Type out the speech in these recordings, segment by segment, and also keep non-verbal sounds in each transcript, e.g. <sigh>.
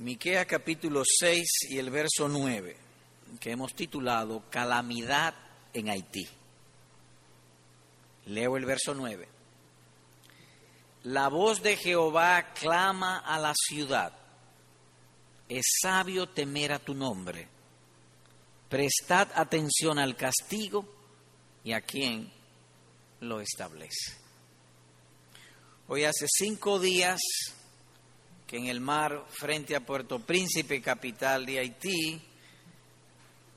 Miquea capítulo 6 y el verso 9, que hemos titulado Calamidad en Haití. Leo el verso 9. La voz de Jehová clama a la ciudad. Es sabio temer a tu nombre. Prestad atención al castigo y a quien lo establece. Hoy hace cinco días que en el mar frente a Puerto Príncipe, capital de Haití,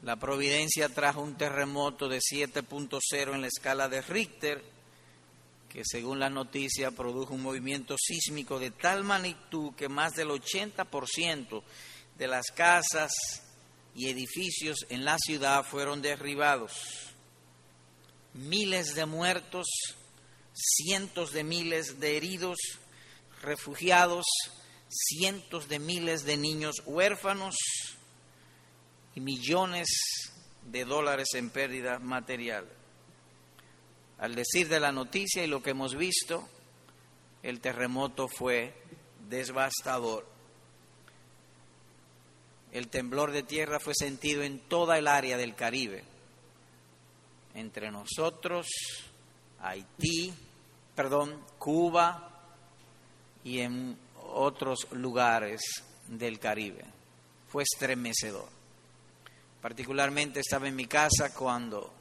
la Providencia trajo un terremoto de 7.0 en la escala de Richter, que según la noticia produjo un movimiento sísmico de tal magnitud que más del 80% de las casas y edificios en la ciudad fueron derribados. Miles de muertos, cientos de miles de heridos, refugiados, cientos de miles de niños huérfanos y millones de dólares en pérdida material. Al decir de la noticia y lo que hemos visto, el terremoto fue devastador. El temblor de tierra fue sentido en toda el área del Caribe, entre nosotros, Haití, perdón, Cuba y en otros lugares del Caribe. Fue estremecedor. Particularmente estaba en mi casa cuando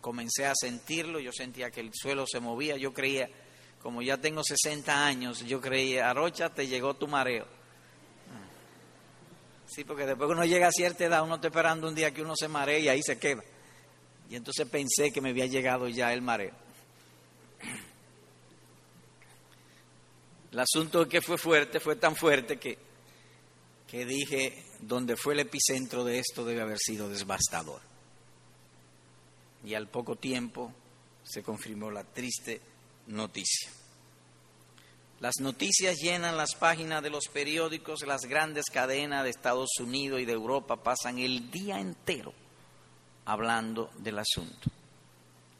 comencé a sentirlo, yo sentía que el suelo se movía, yo creía, como ya tengo 60 años, yo creía, Arocha, te llegó tu mareo. Sí, porque después uno llega a cierta edad, uno está esperando un día que uno se maree y ahí se queda. Y entonces pensé que me había llegado ya el mareo. El asunto que fue fuerte, fue tan fuerte que, que dije, donde fue el epicentro de esto debe haber sido devastador. Y al poco tiempo se confirmó la triste noticia. Las noticias llenan las páginas de los periódicos, las grandes cadenas de Estados Unidos y de Europa pasan el día entero hablando del asunto.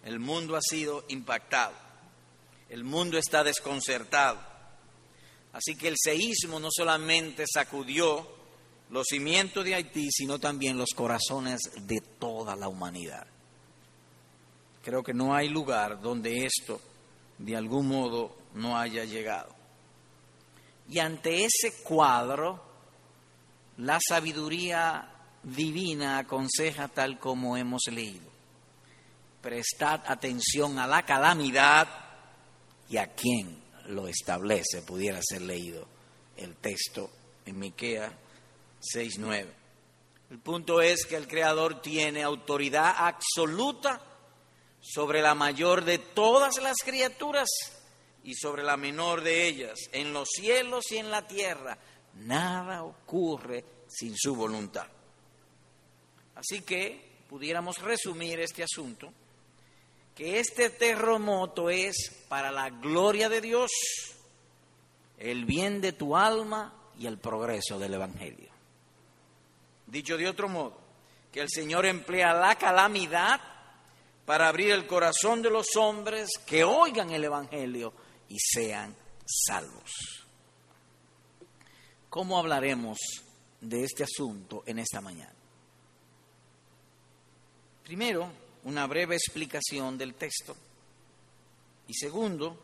El mundo ha sido impactado, el mundo está desconcertado. Así que el seísmo no solamente sacudió los cimientos de Haití, sino también los corazones de toda la humanidad. Creo que no hay lugar donde esto de algún modo no haya llegado. Y ante ese cuadro, la sabiduría divina aconseja tal como hemos leído. Prestad atención a la calamidad y a quién lo establece, pudiera ser leído el texto en Miquea 6:9. El punto es que el creador tiene autoridad absoluta sobre la mayor de todas las criaturas y sobre la menor de ellas, en los cielos y en la tierra. Nada ocurre sin su voluntad. Así que pudiéramos resumir este asunto que este terremoto es para la gloria de Dios, el bien de tu alma y el progreso del Evangelio. Dicho de otro modo, que el Señor emplea la calamidad para abrir el corazón de los hombres que oigan el Evangelio y sean salvos. ¿Cómo hablaremos de este asunto en esta mañana? Primero, una breve explicación del texto. Y segundo,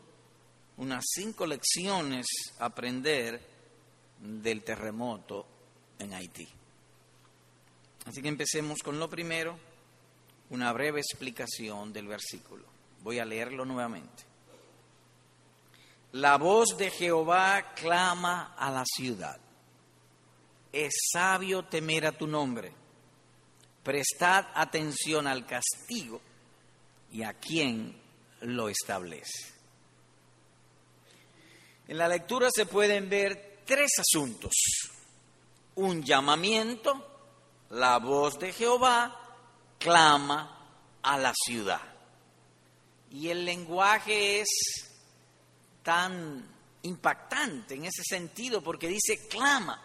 unas cinco lecciones aprender del terremoto en Haití. Así que empecemos con lo primero, una breve explicación del versículo. Voy a leerlo nuevamente. La voz de Jehová clama a la ciudad. Es sabio temer a tu nombre prestad atención al castigo y a quién lo establece. En la lectura se pueden ver tres asuntos. Un llamamiento, la voz de Jehová clama a la ciudad. Y el lenguaje es tan impactante en ese sentido porque dice clama.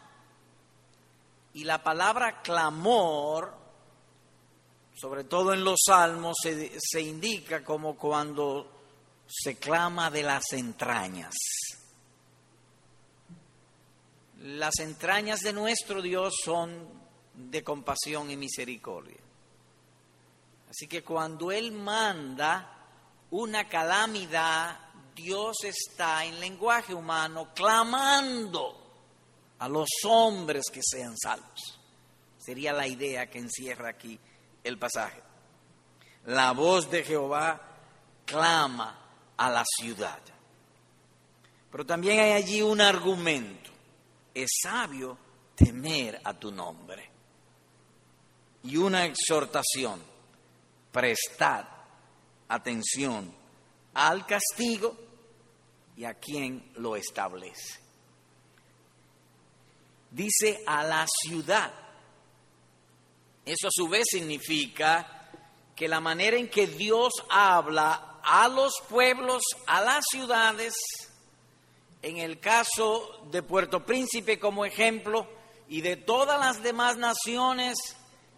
Y la palabra clamor sobre todo en los salmos, se, indica como cuando se clama de las entrañas. Las entrañas de nuestro Dios son de compasión y misericordia. Así que cuando Él manda una calamidad, Dios está en lenguaje humano clamando a los hombres que sean salvos. Sería la idea que encierra aquí el pasaje. La voz de Jehová clama a la ciudad. Pero también hay allí un argumento. Es sabio temer a tu nombre. Y una exhortación. Prestad atención al castigo y a quien lo establece. Dice a la ciudad. Eso a su vez significa que la manera en que Dios habla a los pueblos, a las ciudades, en el caso de Puerto Príncipe como ejemplo, y de todas las demás naciones,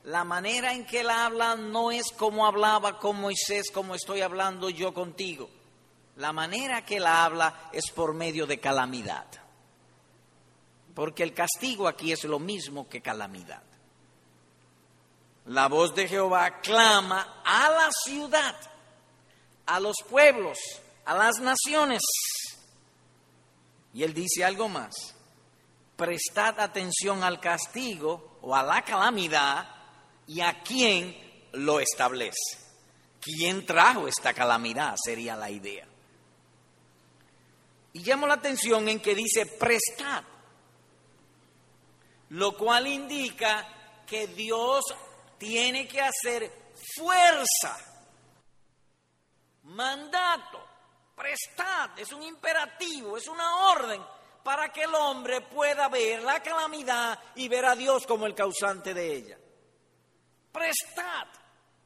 la manera en que él habla no es como hablaba con Moisés, como estoy hablando yo contigo. La manera que él habla es por medio de calamidad. Porque el castigo aquí es lo mismo que calamidad. La voz de Jehová clama a la ciudad, a los pueblos, a las naciones. Y él dice algo más. Prestad atención al castigo o a la calamidad y a quién lo establece. ¿Quién trajo esta calamidad? Sería la idea. Y llamo la atención en que dice prestad, lo cual indica que Dios tiene que hacer fuerza, mandato, prestad, es un imperativo, es una orden para que el hombre pueda ver la calamidad y ver a Dios como el causante de ella. Prestad.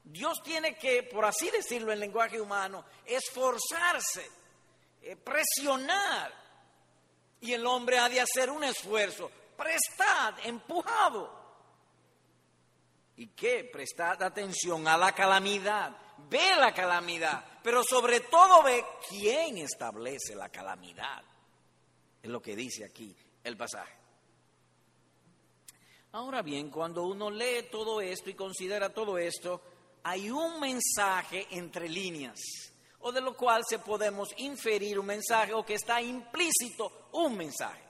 Dios tiene que, por así decirlo en lenguaje humano, esforzarse, eh, presionar. Y el hombre ha de hacer un esfuerzo. Prestad, empujado. ¿Y qué? Prestad atención a la calamidad. Ve la calamidad, pero sobre todo ve quién establece la calamidad. Es lo que dice aquí el pasaje. Ahora bien, cuando uno lee todo esto y considera todo esto, hay un mensaje entre líneas, o de lo cual se podemos inferir un mensaje o que está implícito un mensaje.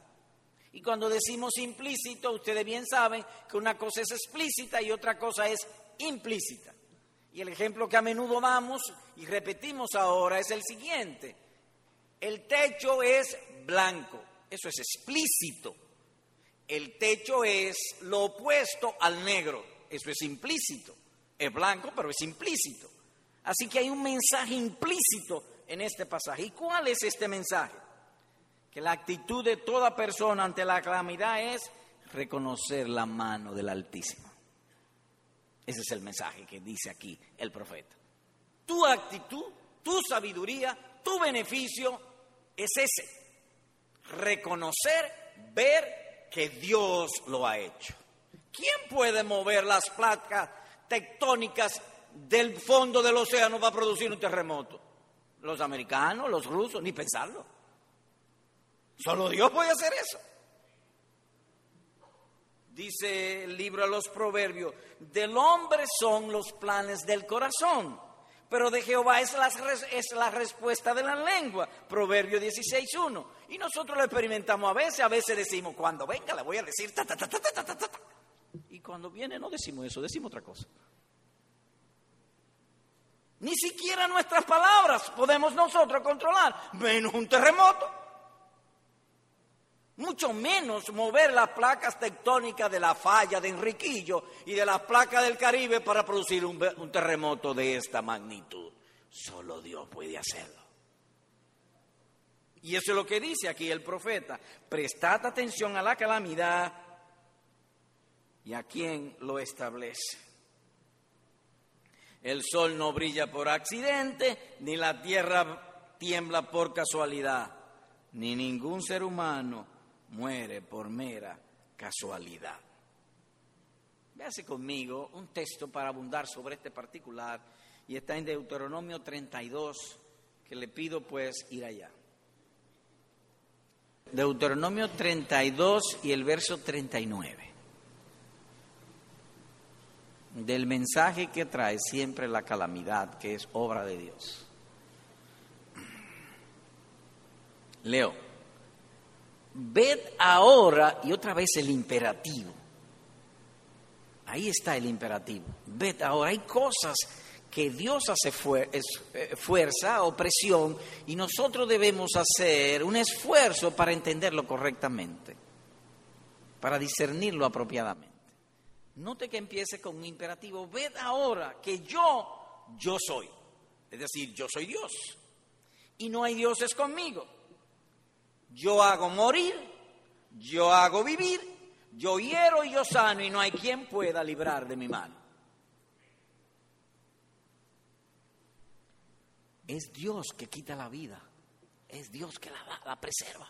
Y cuando decimos implícito, ustedes bien saben que una cosa es explícita y otra cosa es implícita. Y el ejemplo que a menudo damos y repetimos ahora es el siguiente. El techo es blanco, eso es explícito. El techo es lo opuesto al negro, eso es implícito. Es blanco, pero es implícito. Así que hay un mensaje implícito en este pasaje. ¿Y cuál es este mensaje? Que la actitud de toda persona ante la calamidad es reconocer la mano del Altísimo. Ese es el mensaje que dice aquí el profeta. Tu actitud, tu sabiduría, tu beneficio es ese. Reconocer, ver que Dios lo ha hecho. ¿Quién puede mover las placas tectónicas del fondo del océano para producir un terremoto? Los americanos, los rusos, ni pensarlo. Solo Dios puede hacer eso. Dice el libro a los proverbios, del hombre son los planes del corazón, pero de Jehová es la, es la respuesta de la lengua. Proverbio 16.1. Y nosotros lo experimentamos a veces, a veces decimos, cuando venga le voy a decir ta, ta, ta, ta, ta, ta, ta. Y cuando viene no decimos eso, decimos otra cosa. Ni siquiera nuestras palabras podemos nosotros controlar, menos un terremoto mucho menos mover las placas tectónicas de la falla de Enriquillo y de las placas del Caribe para producir un, terremoto de esta magnitud. Solo Dios puede hacerlo. Y eso es lo que dice aquí el profeta. Prestad atención a la calamidad y a quien lo establece. El sol no brilla por accidente, ni la tierra tiembla por casualidad, ni ningún ser humano muere por mera casualidad. Véase conmigo un texto para abundar sobre este particular y está en Deuteronomio 32, que le pido pues ir allá. Deuteronomio 32 y el verso 39. Del mensaje que trae siempre la calamidad, que es obra de Dios. Leo, ved ahora, y otra vez el imperativo. Ahí está el imperativo. Ved ahora, hay cosas que Dios hace eh, fuerza o presión y nosotros debemos hacer un esfuerzo para entenderlo correctamente, para discernirlo apropiadamente. Note que empiece con un imperativo, ved ahora que yo, yo soy, es decir, yo soy Dios y no hay dioses conmigo. Yo hago morir, yo hago vivir, yo hiero y yo sano y no hay quien pueda librar de mi mano. Es Dios que quita la vida, es Dios que la, la preserva.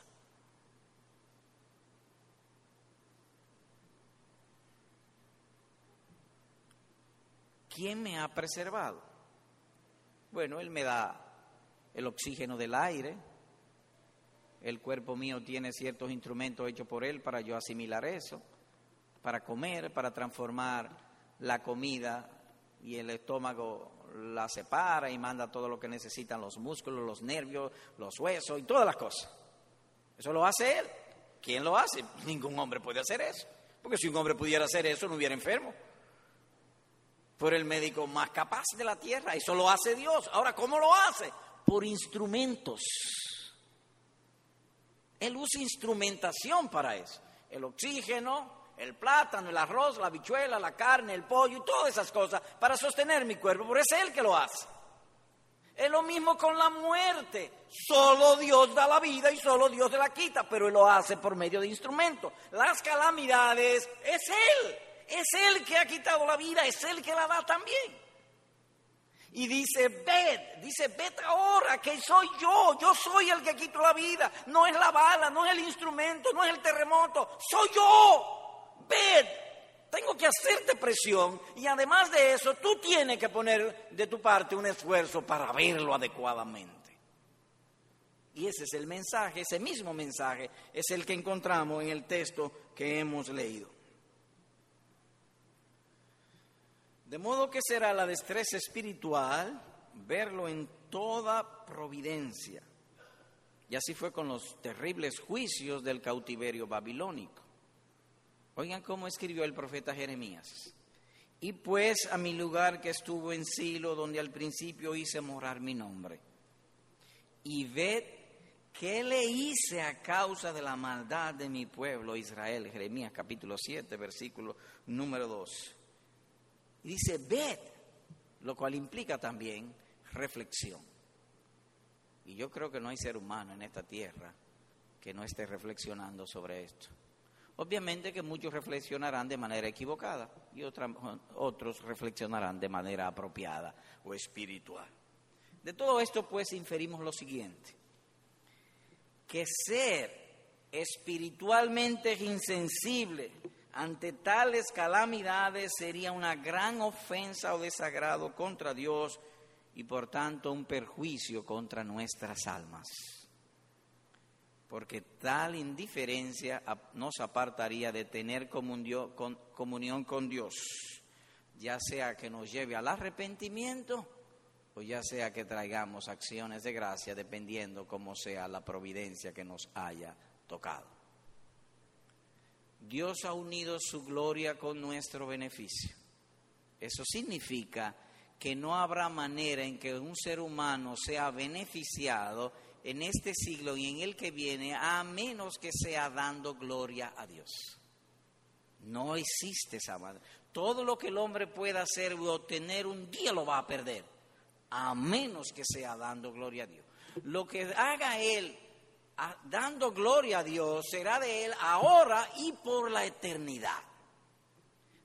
¿Quién me ha preservado? Bueno, Él me da el oxígeno del aire, el cuerpo mío tiene ciertos instrumentos hechos por Él para yo asimilar eso, para comer, para transformar la comida y el estómago la separa y manda todo lo que necesitan los músculos, los nervios, los huesos y todas las cosas. Eso lo hace él. ¿Quién lo hace? <laughs> Ningún hombre puede hacer eso. Porque si un hombre pudiera hacer eso, no hubiera enfermo. Por el médico más capaz de la tierra. Eso lo hace Dios. Ahora, ¿cómo lo hace? Por instrumentos. Él usa instrumentación para eso. El oxígeno, el plátano, el arroz, la bichuela, la carne, el pollo y todas esas cosas para sostener mi cuerpo, pero es Él que lo hace. Es lo mismo con la muerte. Solo Dios da la vida y solo Dios la quita, pero Él lo hace por medio de instrumentos. Las calamidades es Él. Es Él que ha quitado la vida, es Él que la da también. Y dice, ved, dice, ved ahora que soy yo, yo soy el que quito la vida. No es la bala, no es el instrumento, no es el terremoto, soy yo ved, tengo que hacerte presión y además de eso tú tienes que poner de tu parte un esfuerzo para verlo adecuadamente. Y ese es el mensaje, ese mismo mensaje es el que encontramos en el texto que hemos leído. De modo que será la destreza espiritual verlo en toda providencia. Y así fue con los terribles juicios del cautiverio babilónico. Oigan cómo escribió el profeta Jeremías. Y pues a mi lugar que estuvo en Silo, donde al principio hice morar mi nombre. Y ved qué le hice a causa de la maldad de mi pueblo Israel. Jeremías capítulo 7, versículo número 2. Y dice, ved, lo cual implica también reflexión. Y yo creo que no hay ser humano en esta tierra que no esté reflexionando sobre esto. Obviamente que muchos reflexionarán de manera equivocada y otros reflexionarán de manera apropiada o espiritual. De todo esto pues inferimos lo siguiente, que ser espiritualmente insensible ante tales calamidades sería una gran ofensa o desagrado contra Dios y por tanto un perjuicio contra nuestras almas porque tal indiferencia nos apartaría de tener comunión con Dios, ya sea que nos lleve al arrepentimiento o ya sea que traigamos acciones de gracia, dependiendo cómo sea la providencia que nos haya tocado. Dios ha unido su gloria con nuestro beneficio. Eso significa que no habrá manera en que un ser humano sea beneficiado en este siglo y en el que viene, a menos que sea dando gloria a Dios. No existe esa manera. Todo lo que el hombre pueda hacer o obtener un día lo va a perder, a menos que sea dando gloria a Dios. Lo que haga él dando gloria a Dios será de él ahora y por la eternidad.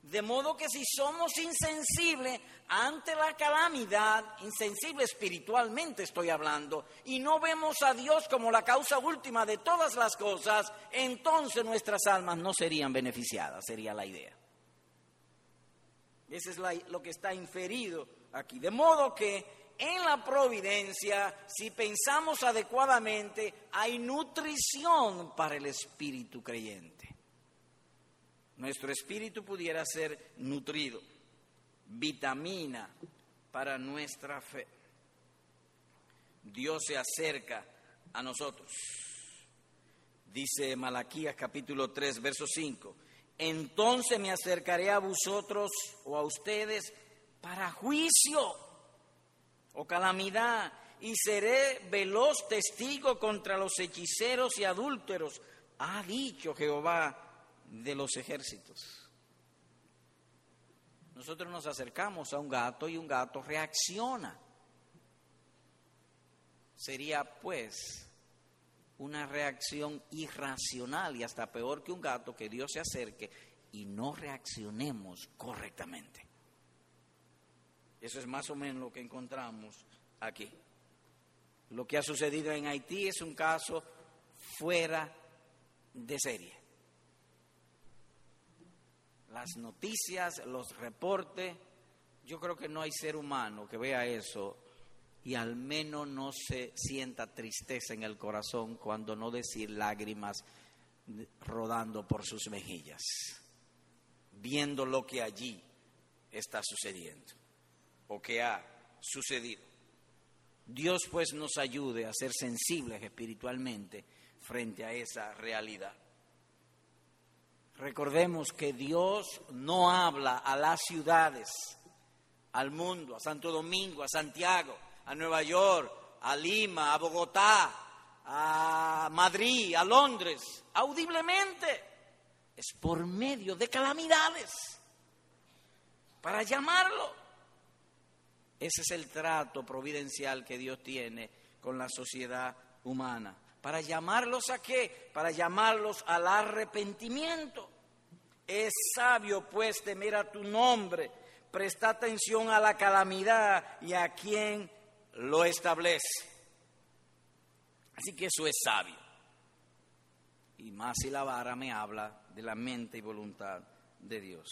De modo que si somos insensibles ante la calamidad, insensible espiritualmente estoy hablando, y no vemos a Dios como la causa última de todas las cosas, entonces nuestras almas no serían beneficiadas, sería la idea. Eso es lo que está inferido aquí. De modo que en la providencia, si pensamos adecuadamente, hay nutrición para el espíritu creyente. Nuestro espíritu pudiera ser nutrido, vitamina para nuestra fe. Dios se acerca a nosotros. Dice Malaquías capítulo 3, verso 5. Entonces me acercaré a vosotros o a ustedes para juicio o calamidad, y seré veloz testigo contra los hechiceros y adúlteros, ha dicho Jehová de los ejércitos. Nosotros nos acercamos a un gato y un gato reacciona. Sería pues una reacción irracional y hasta peor que un gato que Dios se acerque y no reaccionemos correctamente. Eso es más o menos lo que encontramos aquí. Lo que ha sucedido en Haití es un caso fuera de serie. Las noticias, los reportes, yo creo que no hay ser humano que vea eso y al menos no se sienta tristeza en el corazón cuando no decir lágrimas rodando por sus mejillas, viendo lo que allí está sucediendo o que ha sucedido. Dios pues nos ayude a ser sensibles espiritualmente frente a esa realidad. Recordemos que Dios no habla a las ciudades, al mundo, a Santo Domingo, a Santiago, a Nueva York, a Lima, a Bogotá, a Madrid, a Londres, audiblemente. Es por medio de calamidades, para llamarlo. Ese es el trato providencial que Dios tiene con la sociedad humana. ¿Para llamarlos a qué? Para llamarlos al arrepentimiento. Es sabio pues temer a tu nombre, presta atención a la calamidad y a quien lo establece. Así que eso es sabio. Y más si la vara me habla de la mente y voluntad de Dios.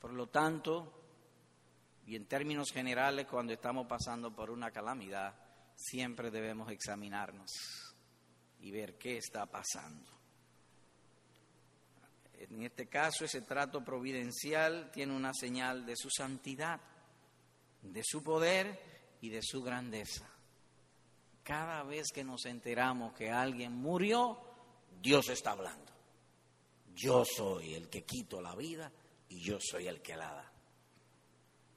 Por lo tanto, y en términos generales, cuando estamos pasando por una calamidad, siempre debemos examinarnos y ver qué está pasando. En este caso, ese trato providencial tiene una señal de su santidad, de su poder y de su grandeza. Cada vez que nos enteramos que alguien murió, Dios está hablando. Yo soy el que quito la vida y yo soy el que la da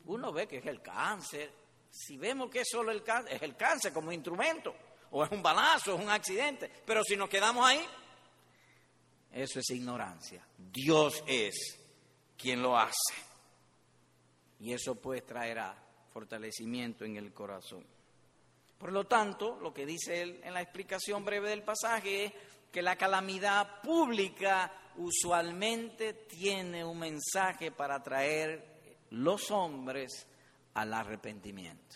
uno ve que es el cáncer. Si vemos que es solo el cáncer, es el cáncer como instrumento, o es un balazo, es un accidente. Pero si nos quedamos ahí, eso es ignorancia. Dios es quien lo hace. Y eso pues traerá fortalecimiento en el corazón. Por lo tanto, lo que dice él en la explicación breve del pasaje es que la calamidad pública usualmente tiene un mensaje para traer los hombres al arrepentimiento.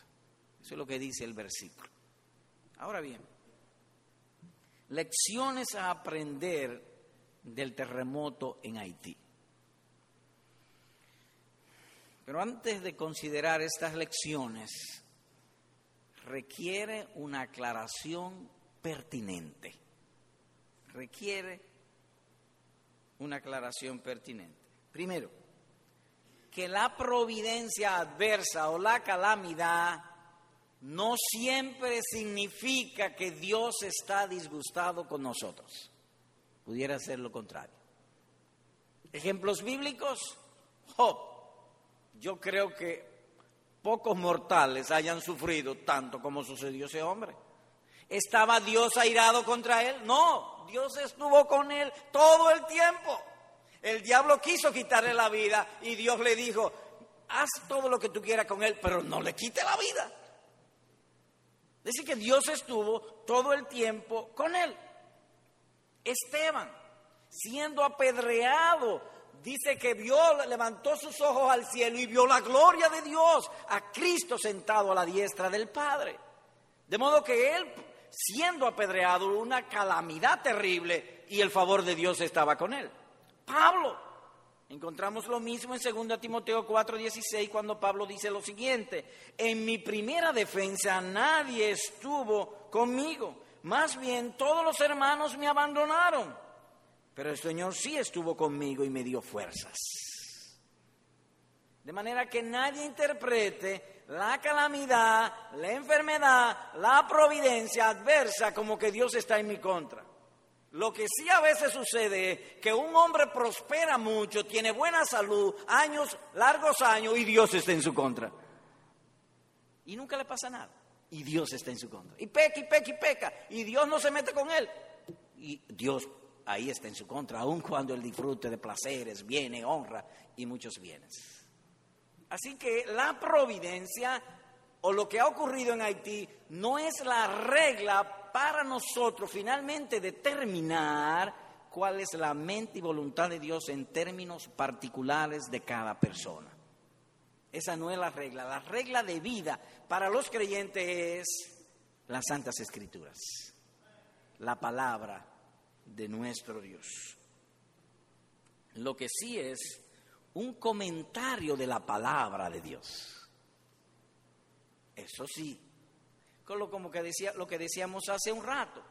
Eso es lo que dice el versículo. Ahora bien, lecciones a aprender del terremoto en Haití. Pero antes de considerar estas lecciones, requiere una aclaración pertinente. Requiere una aclaración pertinente. Primero, que la providencia adversa o la calamidad no siempre significa que Dios está disgustado con nosotros. Pudiera ser lo contrario. Ejemplos bíblicos, Job. Yo creo que pocos mortales hayan sufrido tanto como sucedió ese hombre. ¿Estaba Dios airado contra él? No, Dios estuvo con él todo el tiempo. El diablo quiso quitarle la vida y Dios le dijo, haz todo lo que tú quieras con él, pero no le quite la vida. Dice que Dios estuvo todo el tiempo con él. Esteban, siendo apedreado, dice que vio, levantó sus ojos al cielo y vio la gloria de Dios, a Cristo sentado a la diestra del Padre. De modo que él, siendo apedreado, una calamidad terrible y el favor de Dios estaba con él. Pablo, Encontramos lo mismo en 2 Timoteo 4:16 cuando Pablo dice lo siguiente, en mi primera defensa nadie estuvo conmigo, más bien todos los hermanos me abandonaron, pero el Señor sí estuvo conmigo y me dio fuerzas. De manera que nadie interprete la calamidad, la enfermedad, la providencia adversa como que Dios está en mi contra. Lo que sí a veces sucede es que un hombre prospera mucho, tiene buena salud, años, largos años, y Dios está en su contra. Y nunca le pasa nada. Y Dios está en su contra. Y peca, y peca, y peca. Y Dios no se mete con él. Y Dios ahí está en su contra, aun cuando él disfrute de placeres, bienes, honra y muchos bienes. Así que la providencia o lo que ha ocurrido en Haití no es la regla para nosotros finalmente determinar cuál es la mente y voluntad de Dios en términos particulares de cada persona. Esa no es la regla. La regla de vida para los creyentes es las Santas Escrituras, la palabra de nuestro Dios. Lo que sí es un comentario de la palabra de Dios. Eso sí, como que decía, lo que decíamos hace un rato.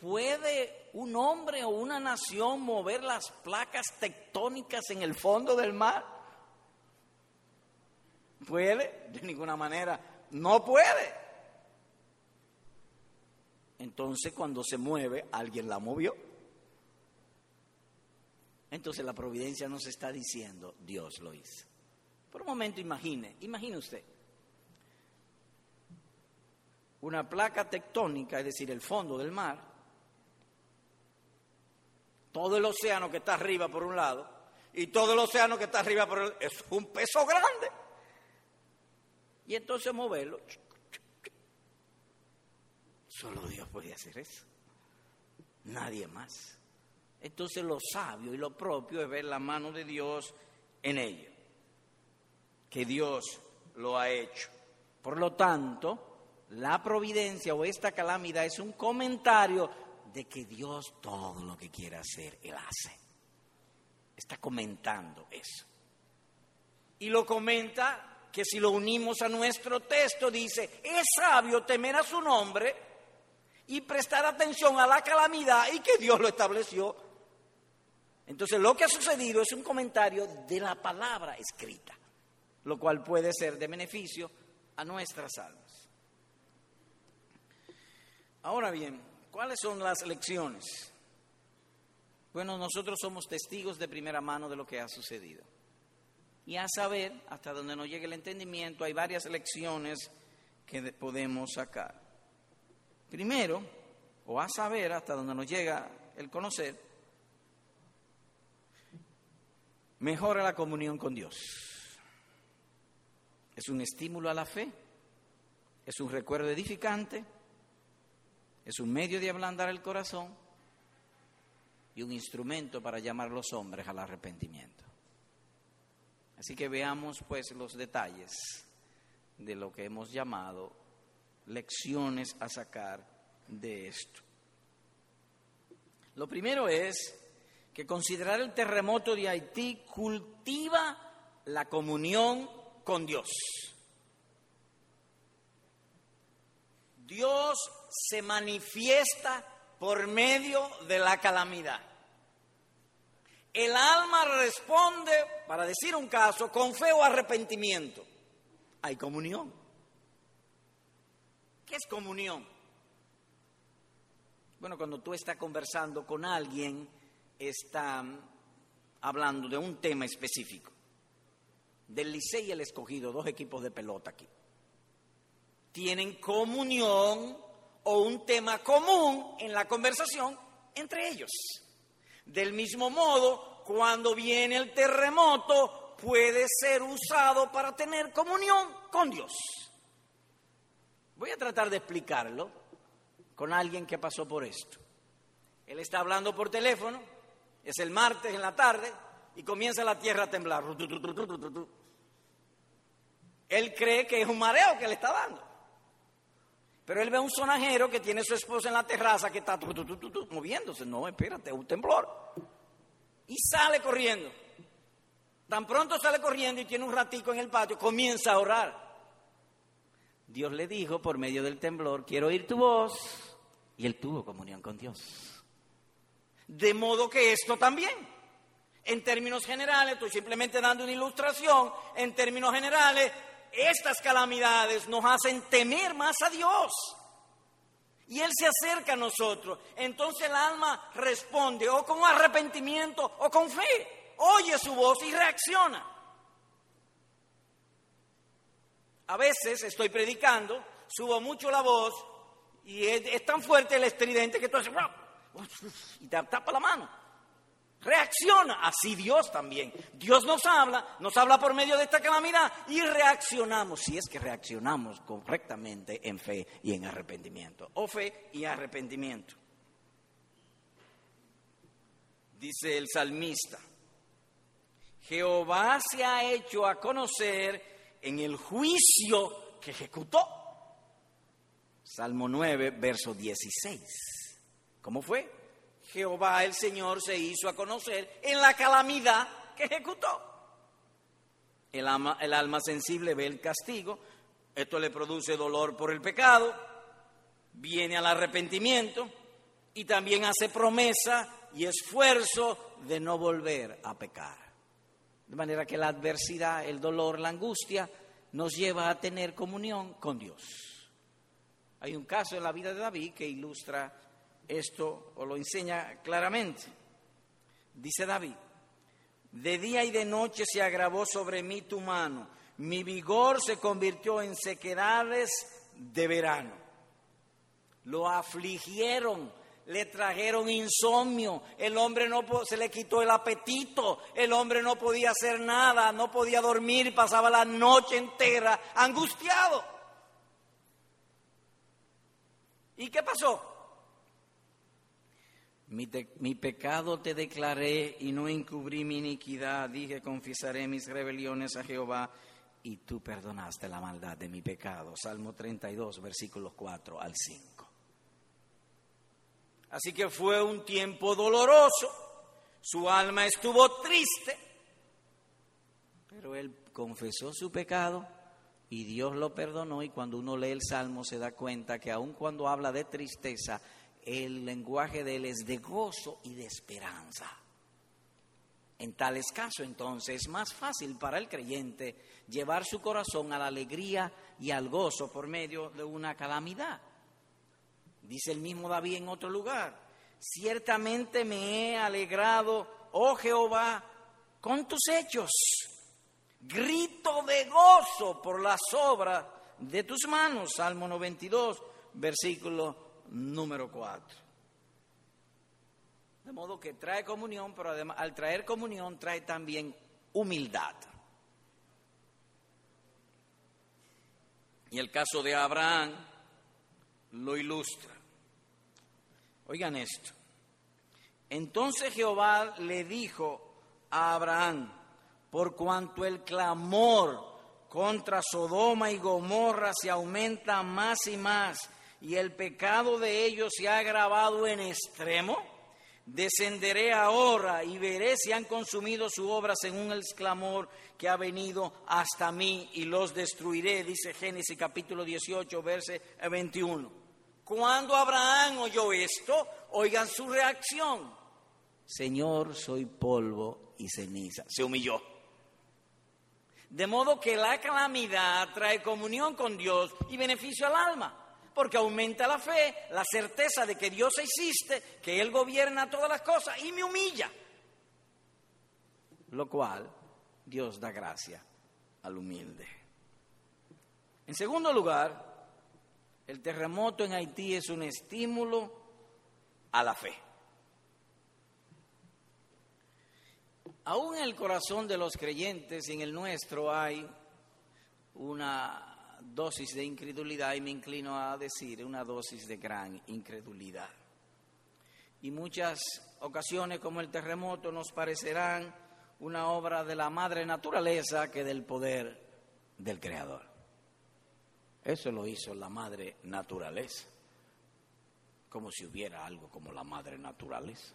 ¿Puede un hombre o una nación mover las placas tectónicas en el fondo del mar? ¿Puede? De ninguna manera. No puede. Entonces cuando se mueve, alguien la movió. Entonces la providencia nos está diciendo, Dios lo hizo. Por un momento imagine, imagine usted, una placa tectónica, es decir, el fondo del mar, todo el océano que está arriba por un lado y todo el océano que está arriba por el es un peso grande. Y entonces moverlo, solo Dios puede hacer eso, nadie más. Entonces lo sabio y lo propio es ver la mano de Dios en ello, que Dios lo ha hecho. Por lo tanto, la providencia o esta calamidad es un comentario de que Dios todo lo que quiere hacer, Él hace. Está comentando eso. Y lo comenta que si lo unimos a nuestro texto, dice, es sabio temer a su nombre y prestar atención a la calamidad y que Dios lo estableció. Entonces lo que ha sucedido es un comentario de la palabra escrita, lo cual puede ser de beneficio a nuestras almas. Ahora bien, ¿cuáles son las lecciones? Bueno, nosotros somos testigos de primera mano de lo que ha sucedido. Y a saber, hasta donde nos llegue el entendimiento, hay varias lecciones que podemos sacar. Primero, o a saber, hasta donde nos llega el conocer, mejora la comunión con Dios. Es un estímulo a la fe, es un recuerdo edificante es un medio de ablandar el corazón y un instrumento para llamar a los hombres al arrepentimiento. Así que veamos pues los detalles de lo que hemos llamado lecciones a sacar de esto. Lo primero es que considerar el terremoto de Haití cultiva la comunión con Dios. Dios se manifiesta por medio de la calamidad. El alma responde, para decir un caso, con fe o arrepentimiento. Hay comunión. ¿Qué es comunión? Bueno, cuando tú estás conversando con alguien, está hablando de un tema específico. Del Licey y el Escogido, dos equipos de pelota aquí tienen comunión o un tema común en la conversación entre ellos. Del mismo modo, cuando viene el terremoto, puede ser usado para tener comunión con Dios. Voy a tratar de explicarlo con alguien que pasó por esto. Él está hablando por teléfono, es el martes en la tarde y comienza la tierra a temblar. Él cree que es un mareo que le está dando. Pero él ve a un sonajero que tiene a su esposa en la terraza que está moviéndose. No, espérate, es un temblor. Y sale corriendo. Tan pronto sale corriendo y tiene un ratico en el patio, comienza a orar. Dios le dijo por medio del temblor, quiero oír tu voz. Y él tuvo comunión con Dios. De modo que esto también, en términos generales, estoy simplemente dando una ilustración, en términos generales, estas calamidades nos hacen temer más a Dios. Y Él se acerca a nosotros. Entonces el alma responde o con arrepentimiento o con fe oye su voz y reacciona. A veces estoy predicando, subo mucho la voz y es, tan fuerte el estridente que tú haces y te tapa la mano. Reacciona, así Dios también. Dios nos habla, nos habla por medio de esta calamidad y reaccionamos, si es que reaccionamos correctamente en fe y en arrepentimiento. O fe y arrepentimiento. Dice el salmista, Jehová se ha hecho a conocer en el juicio que ejecutó. Salmo 9, verso 16. ¿Cómo fue? Jehová el Señor se hizo a conocer en la calamidad que ejecutó. El alma, el alma sensible ve el castigo, esto le produce dolor por el pecado, viene al arrepentimiento y también hace promesa y esfuerzo de no volver a pecar. De manera que la adversidad, el dolor, la angustia nos lleva a tener comunión con Dios. Hay un caso en la vida de David que ilustra esto o lo enseña claramente. Dice David, de día y de noche se agravó sobre mí tu mano, mi vigor se convirtió en sequedades de verano. Lo afligieron le trajeron insomnio, el hombre no se le quitó el apetito, el hombre no podía hacer nada, no podía dormir, pasaba la noche entera angustiado. ¿Y qué pasó? Mi, pecado te declaré y no encubrí mi iniquidad. Dije, confesaré mis rebeliones a Jehová y tú perdonaste la maldad de mi pecado. Salmo 32, versículos 4 al 5. Así que fue un tiempo doloroso, su alma estuvo triste, pero él confesó su pecado y Dios lo perdonó y cuando uno lee el Salmo se da cuenta que aun cuando habla de tristeza, el lenguaje de él es de gozo y de esperanza. En tales casos, entonces, es más fácil para el creyente llevar su corazón a la alegría y al gozo por medio de una calamidad. Dice el mismo David en otro lugar, ciertamente me he alegrado, oh Jehová, con tus hechos. Grito de gozo por las obras de tus manos. Salmo 92, versículo número 4. De modo que trae comunión, pero además al traer comunión trae también humildad. Y el caso de Abraham lo ilustra. Oigan esto. Entonces Jehová le dijo a Abraham, por cuanto el clamor contra Sodoma y Gomorra se aumenta más y más y el pecado de ellos se ha agravado en extremo, descenderé ahora y veré si han consumido su obra según el clamor que ha venido hasta mí y los destruiré, dice Génesis capítulo 18, verso 21. Cuando Abraham oyó esto, oigan su reacción. Señor, soy polvo y ceniza. Se humilló. De modo que la calamidad trae comunión con Dios y beneficio al alma, porque aumenta la fe, la certeza de que Dios existe, que Él gobierna todas las cosas y me humilla. Lo cual Dios da gracia al humilde. En segundo lugar, el terremoto en Haití es un estímulo a la fe. Aún en el corazón de los creyentes y en el nuestro hay una dosis de incredulidad y me inclino a decir una dosis de gran incredulidad. Y muchas ocasiones como el terremoto nos parecerán una obra de la madre naturaleza que del poder del Creador. Eso lo hizo la madre naturaleza, como si hubiera algo como la madre naturaleza.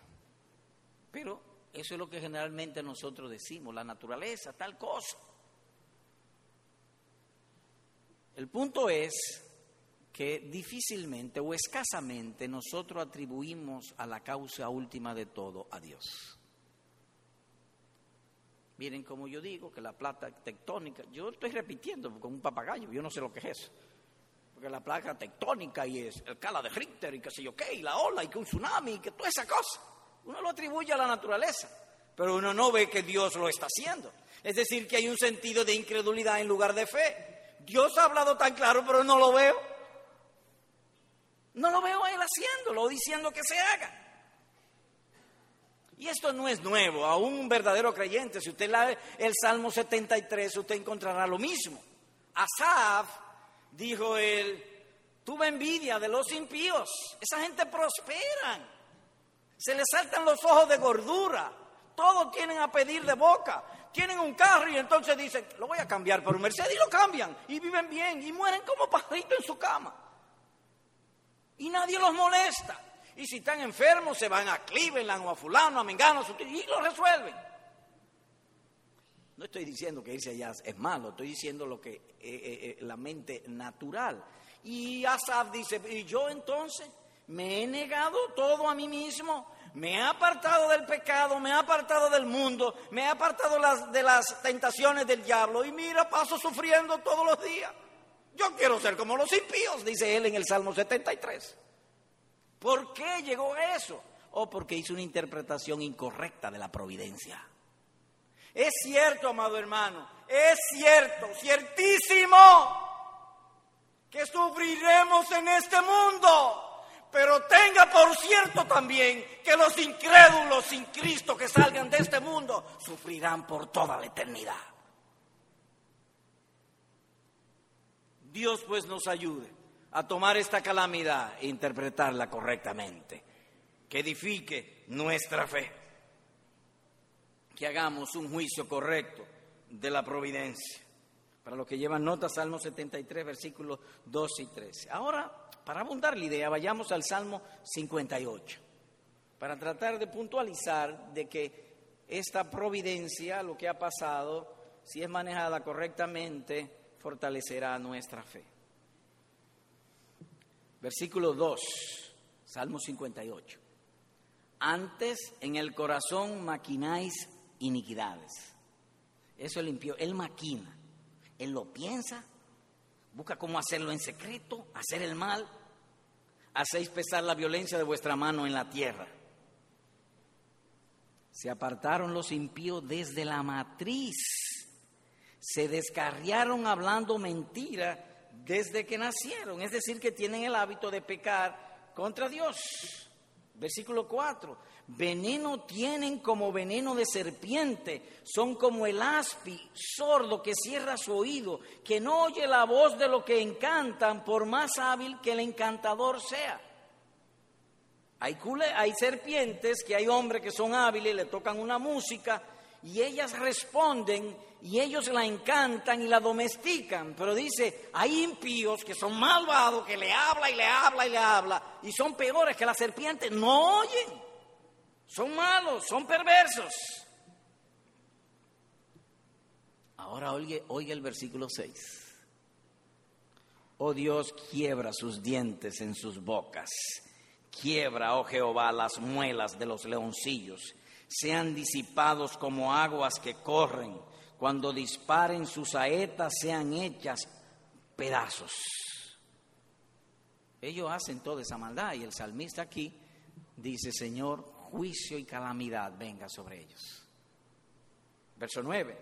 Pero Eso es lo que generalmente nosotros decimos, la naturaleza, tal cosa. El punto es que difícilmente o escasamente nosotros atribuimos a la causa última de todo a Dios. Miren como yo digo que la plata tectónica, yo estoy repitiendo como un papagayo, yo no sé lo que es eso. Porque la placa tectónica y es el cala de Richter y qué sé yo qué, y la ola y que un tsunami y que toda esa cosa. Uno lo atribuye a la naturaleza, pero uno no ve que Dios lo está haciendo. Es decir, que hay un sentido de incredulidad en lugar de fe. Dios ha hablado tan claro, pero no lo veo. No lo veo a Él haciéndolo, diciendo que se haga. Y esto no es nuevo, a un verdadero creyente, si usted lee el Salmo 73, usted encontrará lo mismo. Asaf dijo él, tuve envidia de los impíos, esa gente prosperan, se les saltan los ojos de gordura, todos tienen a pedir de boca, tienen un carro y entonces dicen, lo voy a cambiar por un Mercedes y lo cambian y viven bien y mueren como pajaritos en su cama. Y nadie los molesta. Y si están enfermos, se van a Cleveland o a Fulano, a Mengano, y lo resuelven. No estoy diciendo que irse allá es malo, estoy diciendo lo que eh, eh, eh, la mente natural. Y Asaf dice, ¿y yo entonces me he negado todo a mí mismo? Me he apartado del pecado, me he apartado del mundo, me he apartado de las tentaciones del diablo y mira, paso sufriendo todos los días. Yo quiero ser como los impíos, dice él en el Salmo 73. ¿Por qué llegó a eso? O porque hizo una interpretación incorrecta de la providencia. Es cierto, amado hermano, es cierto, ciertísimo, que sufriremos en este mundo. Pero tenga por cierto también que los incrédulos sin Cristo que salgan de este mundo sufrirán por toda la eternidad. Dios pues nos ayude a tomar esta calamidad e interpretarla correctamente, que edifique nuestra fe, que hagamos un juicio correcto de la providencia. Para los que llevan nota, Salmo 73, versículos 2 y 13. Ahora, para abundar la idea, vayamos al Salmo 58, para tratar de puntualizar de que esta providencia, lo que ha pasado, si es manejada correctamente, fortalecerá nuestra fe. Versículo 2, Salmo 58. Antes en el corazón maquináis iniquidades. Eso limpió. Él maquina. Él lo piensa. Busca cómo hacerlo en secreto, hacer el mal. Hacéis pesar la violencia de vuestra mano en la tierra. Se apartaron los impíos desde la matriz. Se descarriaron hablando mentira desde que nacieron, es decir, que tienen el hábito de pecar contra Dios. Versículo 4, veneno tienen como veneno de serpiente, son como el aspi sordo que cierra su oído, que no oye la voz de lo que encantan, por más hábil que el encantador sea. Hay, hay serpientes que hay hombres que son hábiles, le tocan una música y ellas responden y ellos la encantan y la domestican. Pero dice, hay impíos que son malvados, que le habla y le habla y le habla, y son peores que la serpiente, no oyen. Son malos, son perversos. Ahora oiga, oiga el versículo 6. Oh Dios, quiebra sus dientes en sus bocas. Quiebra, oh Jehová, las muelas de los leoncillos sean disipados como aguas que corren, cuando disparen sus saetas sean hechas pedazos. Ellos hacen toda esa maldad y el salmista aquí dice, Señor, juicio y calamidad venga sobre ellos. Verso 9,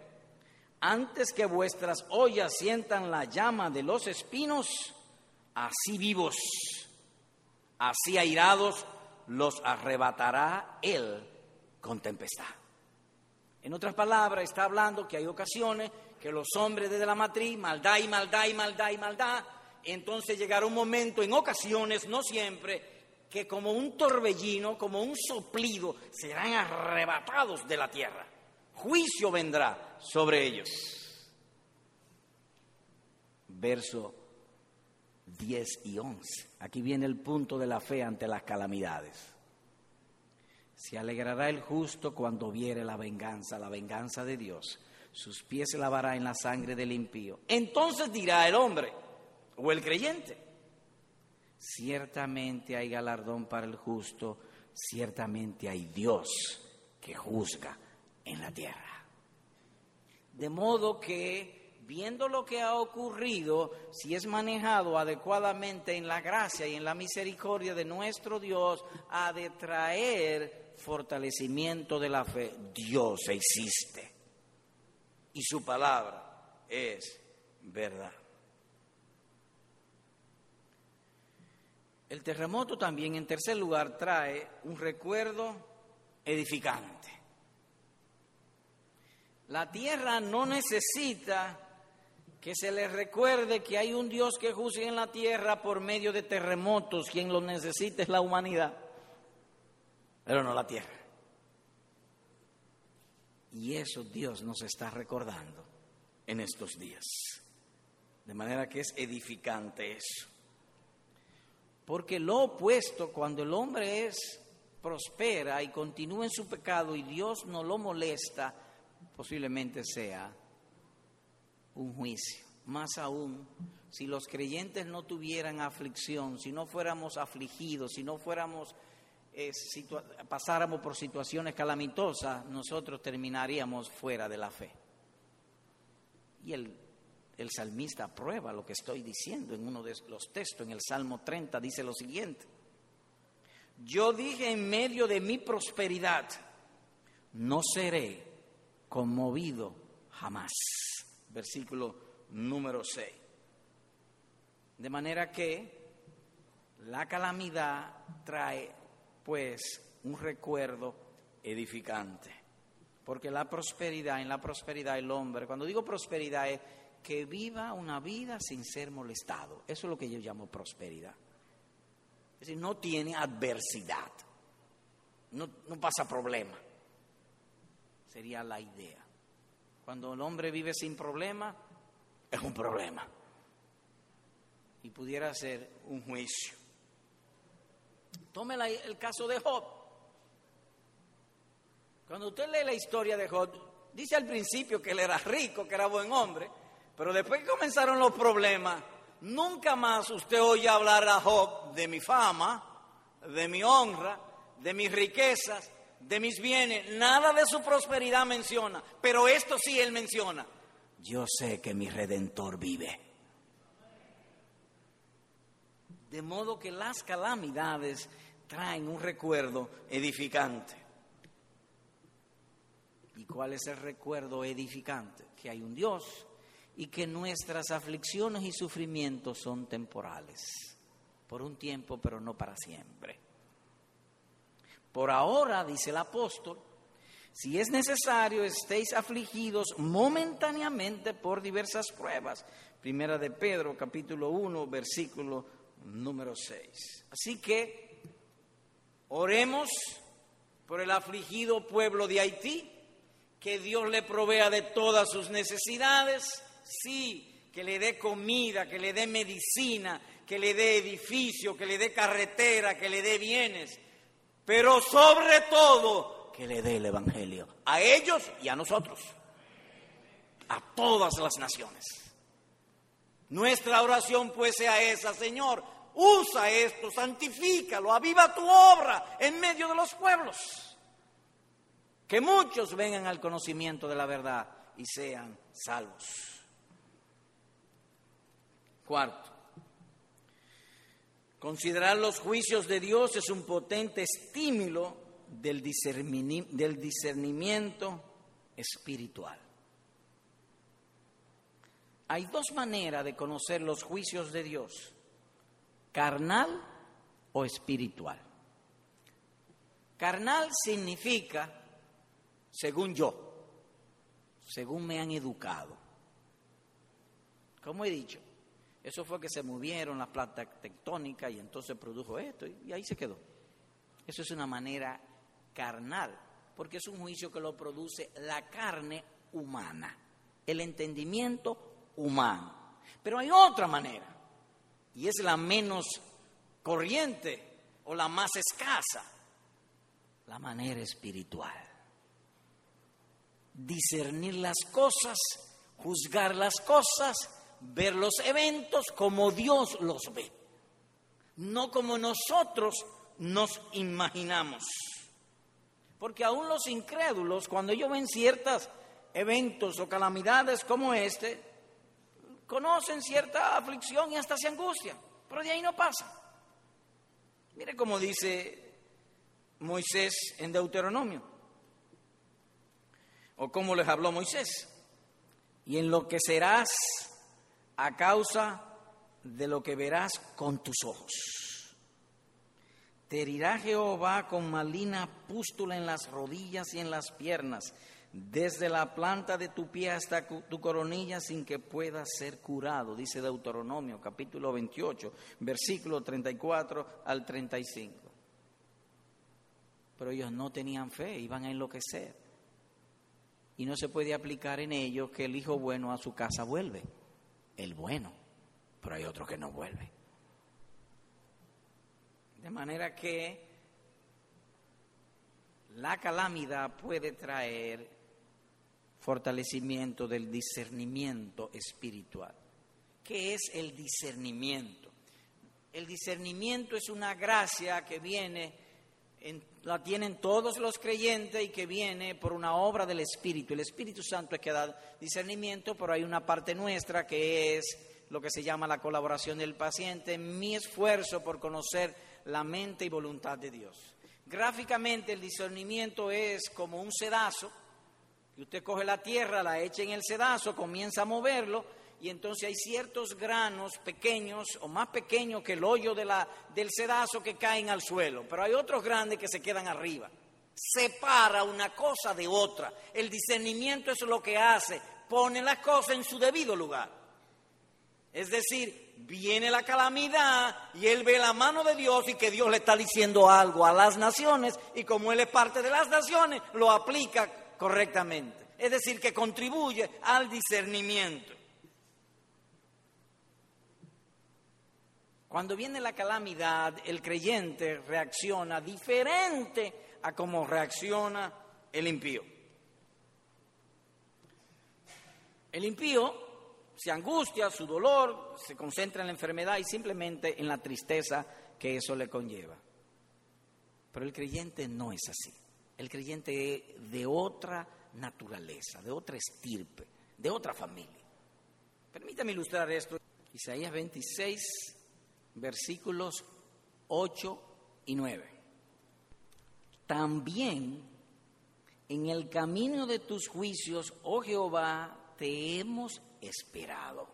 antes que vuestras ollas sientan la llama de los espinos, así vivos, así airados, los arrebatará Él con tempestad. En otras palabras, está hablando que hay ocasiones que los hombres desde la matriz, maldad y maldad y maldad y maldad, entonces llegará un momento, en ocasiones, no siempre, que como un torbellino, como un soplido, serán arrebatados de la tierra. Juicio vendrá sobre ellos. Verso 10 y 11. Aquí viene el punto de la fe ante las calamidades. Se alegrará el justo cuando viere la venganza, la venganza de Dios. Sus pies se lavará en la sangre del impío. Entonces dirá el hombre o el creyente, ciertamente hay galardón para el justo, ciertamente hay Dios que juzga en la tierra. De modo que, viendo lo que ha ocurrido, si es manejado adecuadamente en la gracia y en la misericordia de nuestro Dios, ha de traer fortalecimiento de la fe. Dios existe y su palabra es verdad. El terremoto también, en tercer lugar, trae un recuerdo edificante. La tierra no necesita que se le recuerde que hay un Dios que juzga en la tierra por medio de terremotos. Quien lo necesita es la humanidad, pero no la tierra. Y eso Dios nos está recordando en estos días. De manera que es edificante eso. Porque lo opuesto, cuando el hombre es prospera y continúa en su pecado y Dios no lo molesta, posiblemente sea un juicio. Más aún, si los creyentes no tuvieran aflicción, si no fuéramos afligidos, si no fuéramos pasáramos por situaciones calamitosas, nosotros terminaríamos fuera de la fe. Y el, el salmista aprueba lo que estoy diciendo en uno de los textos, en el Salmo 30, dice lo siguiente. Yo dije en medio de mi prosperidad, no seré conmovido jamás. Versículo número 6. De manera que la calamidad trae pues un recuerdo edificante. Porque la prosperidad, en la prosperidad el hombre, cuando digo prosperidad es que viva una vida sin ser molestado. Eso es lo que yo llamo prosperidad. Es decir, no tiene adversidad, no, no pasa problema. Sería la idea. Cuando el hombre vive sin problema, es un problema. Y pudiera ser un juicio. Tome el caso de Job. Cuando usted lee la historia de Job, dice al principio que él era rico, que era buen hombre, pero después que comenzaron los problemas, nunca más usted oye hablar a Job de mi fama, de mi honra, de mis riquezas, de mis bienes, nada de su prosperidad menciona, pero esto sí él menciona. Yo sé que mi redentor vive. De modo que las calamidades traen un recuerdo edificante. ¿Y cuál es el recuerdo edificante? Que hay un Dios y que nuestras aflicciones y sufrimientos son temporales, por un tiempo, pero no para siempre. Por ahora, dice el apóstol, si es necesario, estéis afligidos momentáneamente por diversas pruebas. Primera de Pedro, capítulo 1, versículo número 6. Así que oremos por el afligido pueblo de Haití, que Dios le provea de todas sus necesidades, sí, que le dé comida, que le dé medicina, que le dé edificio, que le dé carretera, que le dé bienes, pero sobre todo que le dé el Evangelio a ellos y a nosotros, a todas las naciones. Nuestra oración pues sea esa, Señor, usa esto, santifícalo, aviva tu obra en medio de los pueblos. Que muchos vengan al conocimiento de la verdad y sean salvos. Cuarto, considerar los juicios de Dios es un potente estímulo del discernimiento espiritual. Hay dos maneras de conocer los juicios de Dios carnal o espiritual. Carnal significa, según yo, según me han educado. Como he dicho, eso fue que se movieron las placas tectónicas y entonces produjo esto y ahí se quedó. Eso es una manera carnal, porque es un juicio que lo produce la carne humana, el entendimiento humano. Pero hay otra manera, y es la menos corriente o la más escasa, la manera espiritual. Discernir las cosas, juzgar las cosas, ver los eventos como Dios los ve, no como nosotros nos imaginamos. Porque aún los incrédulos, cuando ellos ven ciertos eventos o calamidades como este, conocen cierta aflicción y hasta se angustian, pero de ahí no pasa. Mire cómo dice Moisés en Deuteronomio, o cómo les habló Moisés, y en lo que serás a causa de lo que verás con tus ojos. Te herirá Jehová con malina pústula en las rodillas y en las piernas, desde la planta de tu pie hasta tu coronilla sin que pueda ser curado, dice Deuteronomio capítulo 28, versículo 34 al 35. Pero ellos no tenían fe, iban a enloquecer. Y no se puede aplicar en ellos que el hijo bueno a su casa vuelve, el bueno, pero hay otro que no vuelve. De manera que la calamidad puede traer fortalecimiento del discernimiento espiritual. ¿Qué es el discernimiento? El discernimiento es una gracia que viene, la tienen todos los creyentes y que viene por una obra del Espíritu. El Espíritu Santo es que da discernimiento, pero hay una parte nuestra que es lo que se llama la colaboración del paciente, mi esfuerzo por conocer la mente y voluntad de Dios. Gráficamente el discernimiento es como un sedazo, que usted coge la tierra, la echa en el sedazo, comienza a moverlo y entonces hay ciertos granos pequeños o más pequeños que el hoyo del sedazo que caen al suelo, pero hay otros grandes que se quedan arriba. Separa una cosa de otra. El discernimiento es lo que hace, pone la cosa en su debido lugar. Es decir, viene la calamidad y él ve la mano de Dios y que Dios le está diciendo algo a las naciones y como él es parte de las naciones, lo aplica correctamente. Es decir, que contribuye al discernimiento. Cuando viene la calamidad, el creyente reacciona diferente a como reacciona el impío. El impío se angustia, su dolor, se concentra en la enfermedad y simplemente en la tristeza que eso le conlleva. Pero el creyente no es así. El creyente es de otra naturaleza, de otra estirpe, de otra familia. Permítame ilustrar esto. Isaías 26, versículos 8 y 9. También en el camino de tus juicios, oh Jehová, te hemos esperado.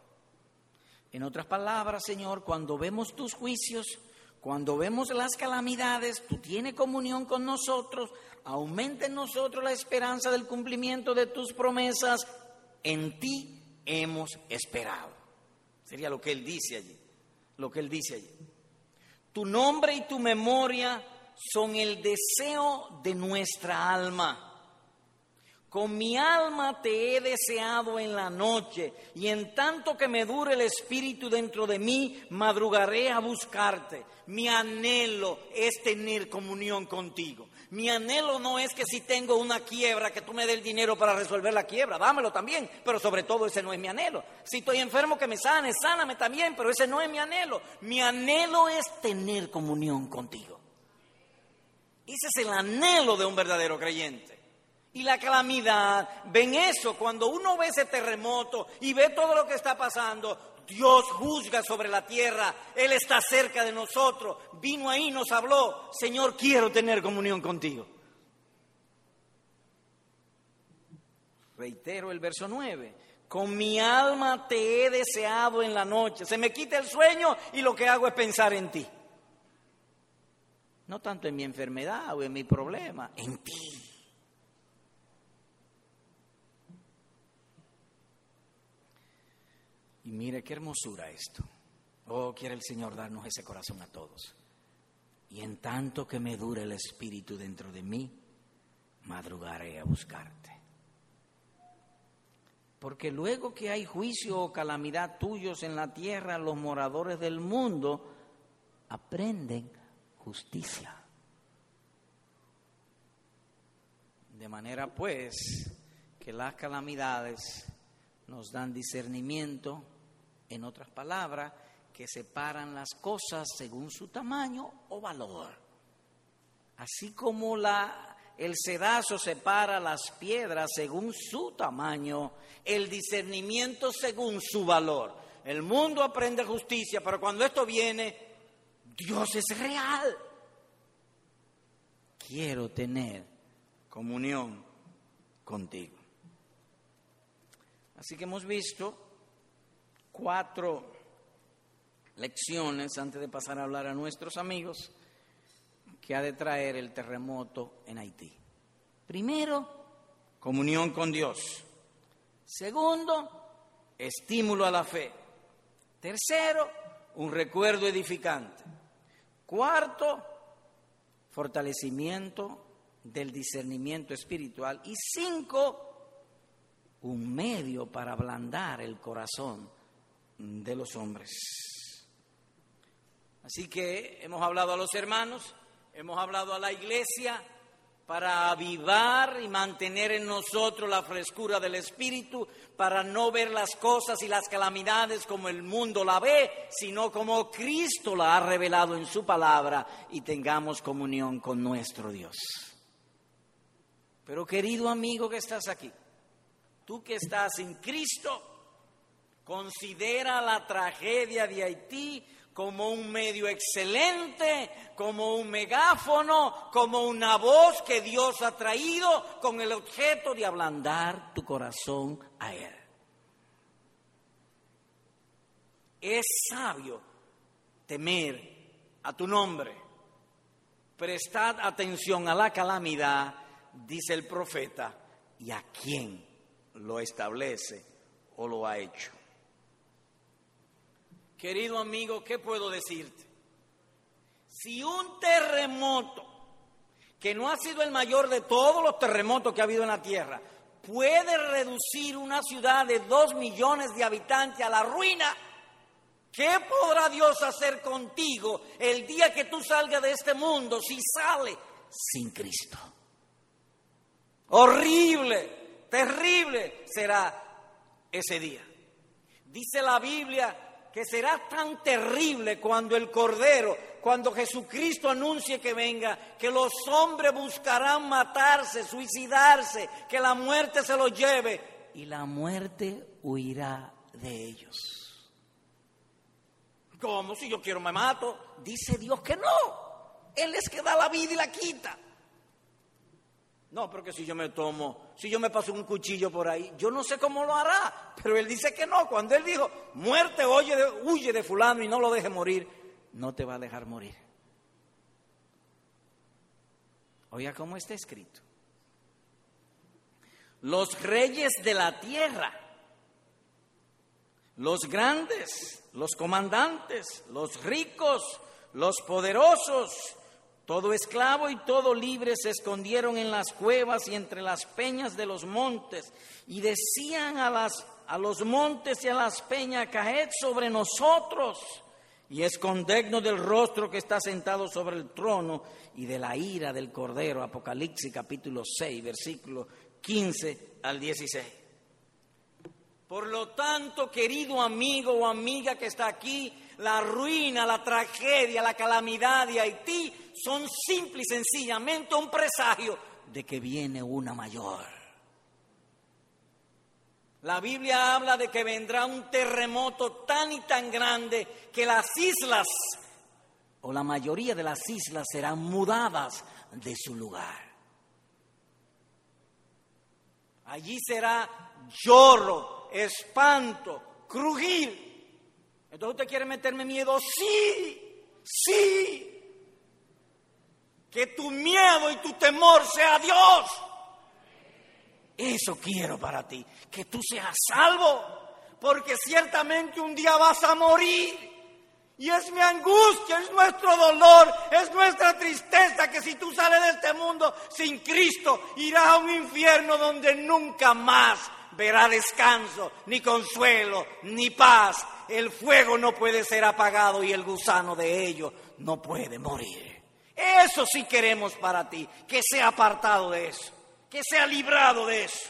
En otras palabras, Señor, cuando vemos tus juicios, cuando vemos las calamidades, tú tienes comunión con nosotros, aumenta en nosotros la esperanza del cumplimiento de tus promesas, en ti hemos esperado. Sería lo que él dice allí, lo que él dice allí. Tu nombre y tu memoria son el deseo de nuestra alma. Con mi alma te he deseado en la noche, y en tanto que me dure el espíritu dentro de mí, madrugaré a buscarte. Mi anhelo es tener comunión contigo. Mi anhelo no es que si tengo una quiebra, que tú me des el dinero para resolver la quiebra, dámelo también, pero sobre todo ese no es mi anhelo. Si estoy enfermo, que me sane, sáname también, pero ese no es mi anhelo. Mi anhelo es tener comunión contigo. Ese es el anhelo de un verdadero creyente y la calamidad, ven eso, cuando uno ve ese terremoto y ve todo lo que está pasando, Dios juzga sobre la tierra, Él está cerca de nosotros, vino ahí, nos habló, Señor, quiero tener comunión contigo. Reitero el verso 9, con mi alma te he deseado en la noche, se me quita el sueño y lo que hago es pensar en ti. No tanto en mi enfermedad o en mi problema, en ti. Y mire qué hermosura esto. Oh, quiere el Señor darnos ese corazón a todos. Y en tanto que me dure el Espíritu dentro de mí, madrugaré a buscarte. Porque luego que hay juicio o calamidad tuyos en la tierra, los moradores del mundo aprenden justicia. De manera pues que las calamidades nos dan discernimiento, en otras palabras, que separan las cosas según su tamaño o valor. Así como la, el sedazo separa las piedras según su tamaño, el discernimiento según su valor. El mundo aprende justicia, pero cuando esto viene, Dios es real. Quiero tener comunión contigo. Así que hemos visto cuatro lecciones antes de pasar a hablar a nuestros amigos que ha de traer el terremoto en Haití. Primero, comunión con Dios. Segundo, estímulo a la fe. Tercero, un recuerdo edificante. Cuarto, fortalecimiento del discernimiento espiritual. Y cinco, un medio para ablandar el corazón de los hombres. Así que hemos hablado a los hermanos, hemos hablado a la iglesia para avivar y mantener en nosotros la frescura del Espíritu, para no ver las cosas y las calamidades como el mundo la ve, sino como Cristo la ha revelado en su palabra y tengamos comunión con nuestro Dios. Pero querido amigo que estás aquí, tú que estás en Cristo, considera la tragedia de Haití como un medio excelente, como un megáfono, como una voz que Dios ha traído con el objeto de ablandar tu corazón a Él. Es sabio temer a tu nombre. Prestad atención a la calamidad, dice el profeta, y a quién lo establece o lo ha hecho. Querido amigo, ¿qué puedo decirte? Si un terremoto, que no ha sido el mayor de todos los terremotos que ha habido en la Tierra, puede reducir una ciudad de dos millones de habitantes a la ruina, ¿qué podrá Dios hacer contigo el día que tú salgas de este mundo si sale sin Cristo? Horrible, terrible será ese día. Dice la Biblia que será tan terrible cuando el Cordero, cuando Jesucristo anuncie que venga, que los hombres buscarán matarse, suicidarse, que la muerte se los lleve y la muerte huirá de ellos. ¿Cómo? Si yo quiero me mato. Dice Dios que no. Él es que da la vida y la quita. No, porque si yo me tomo, si yo me paso un cuchillo por ahí, yo no sé cómo lo hará, pero él dice que no. Cuando él dijo, muerte, oye, huye de fulano y no lo deje morir, no te va a dejar morir. Oiga cómo está escrito. Los reyes de la tierra, los grandes, los comandantes, los ricos, los poderosos, todo esclavo y todo libre se escondieron en las cuevas y entre las peñas de los montes y decían a, las, a los montes y a las peñas, caed sobre nosotros y escondednos del rostro que está sentado sobre el trono y de la ira del Cordero. Apocalipsis capítulo 6, versículo 15 al 16. Por lo tanto, querido amigo o amiga que está aquí, la ruina, la tragedia, la calamidad de Haití son simple y sencillamente un presagio de que viene una mayor. La Biblia habla de que vendrá un terremoto tan y tan grande que las islas, o la mayoría de las islas, serán mudadas de su lugar. Allí será lloro, espanto, crujir. Entonces usted quiere meterme miedo, sí, sí, que tu miedo y tu temor sea Dios. Eso quiero para ti, que tú seas salvo, porque ciertamente un día vas a morir. Y es mi angustia, es nuestro dolor, es nuestra tristeza que si tú sales de este mundo sin Cristo, irás a un infierno donde nunca más verá descanso, ni consuelo, ni paz. El fuego no puede ser apagado y el gusano de ello no puede morir. Eso sí queremos para ti, que sea apartado de eso. que se ha librado de eso.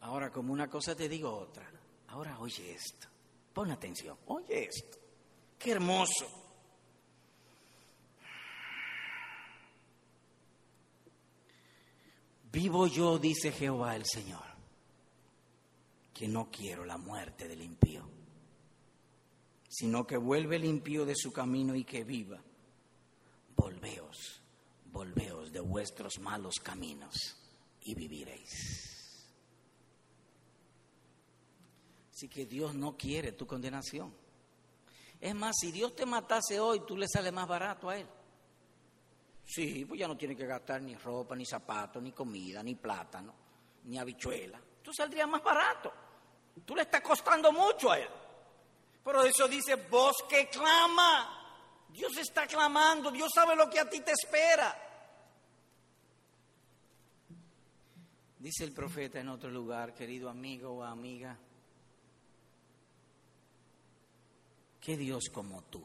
Ahora, como una cosa te digo otra. Ahora oye esto. Pon atención. Oye esto. Qué hermoso. Vivo yo, dice Jehová el Señor, que no quiero la muerte del impío, sino que vuelve el impío de su camino y que viva. Volveos, volveos de vuestros malos caminos y viviréis. Así que Dios no quiere tu condenación. Es más, si Dios te matase hoy, tú le sale más barato a Él. Sí, pues ya no tiene que gastar ni ropa, ni zapatos, ni comida, ni plátano, ni habichuela. Tú saldrías más barato. Tú le estás costando mucho a él. Pero eso dice voz que clama. Dios está clamando, Dios sabe lo que a ti te espera. Dice el profeta en otro lugar, querido amigo o amiga, que Dios como tú,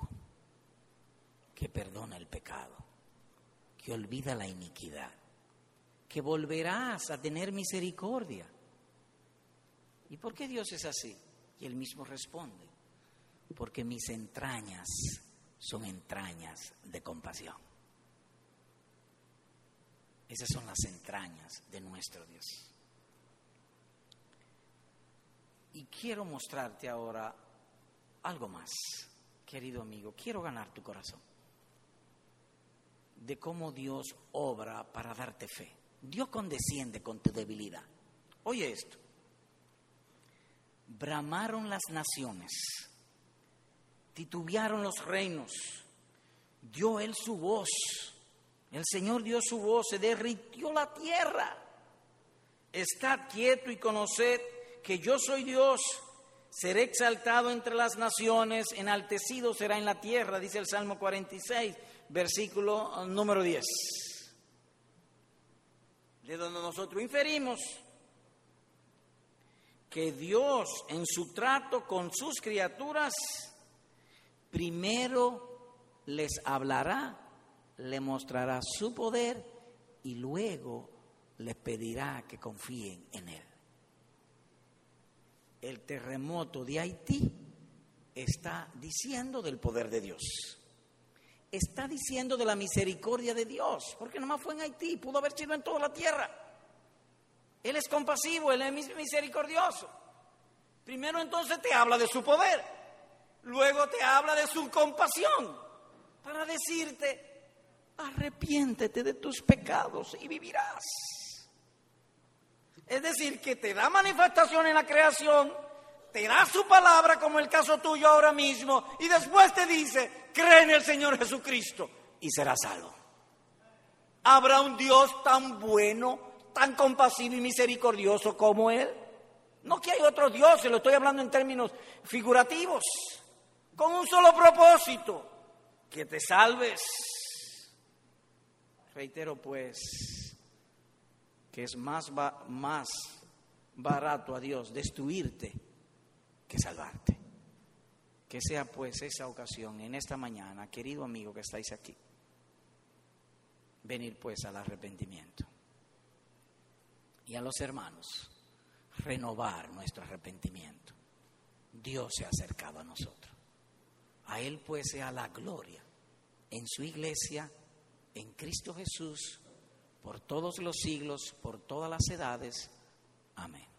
que perdona el pecado que olvida la iniquidad, que volverás a tener misericordia. ¿Y por qué Dios es así? Y él mismo responde, porque mis entrañas son entrañas de compasión. Esas son las entrañas de nuestro Dios. Y quiero mostrarte ahora algo más, querido amigo. Quiero ganar tu corazón de cómo Dios obra para darte fe. Dios condesciende con tu debilidad. Oye esto. Bramaron las naciones, titubearon los reinos, dio él su voz, el Señor dio su voz, se derritió la tierra. Estad quieto y conoced que yo soy Dios, seré exaltado entre las naciones, enaltecido será en la tierra, dice el Salmo 46 versículo número 10, de donde nosotros inferimos que Dios en su trato con sus criaturas primero les hablará, le mostrará su poder y luego les pedirá que confíen en Él. El terremoto de Haití está diciendo del poder de Dios está diciendo de la misericordia de Dios, porque nomás fue en Haití, pudo haber sido en toda la tierra. Él es compasivo, Él es misericordioso. Primero entonces te habla de su poder, luego te habla de su compasión, para decirte, arrepiéntete de tus pecados y vivirás. Es decir, que te da manifestación en la creación, te da su palabra como el caso tuyo ahora mismo y después te dice, cree en el Señor Jesucristo y serás salvo. ¿Habrá un Dios tan bueno, tan compasivo y misericordioso como Él? No que hay otro Dios, se lo estoy hablando en términos figurativos, con un solo propósito, que te salves. Reitero pues que es más, más barato a Dios destruirte que salvarte. Que sea pues esa ocasión en esta mañana, querido amigo que estáis aquí, venir pues al arrepentimiento. Y a los hermanos, renovar nuestro arrepentimiento. Dios se ha acercado a nosotros. A Él pues sea la gloria en su iglesia, en Cristo Jesús, por todos los siglos, por todas las edades. Amén.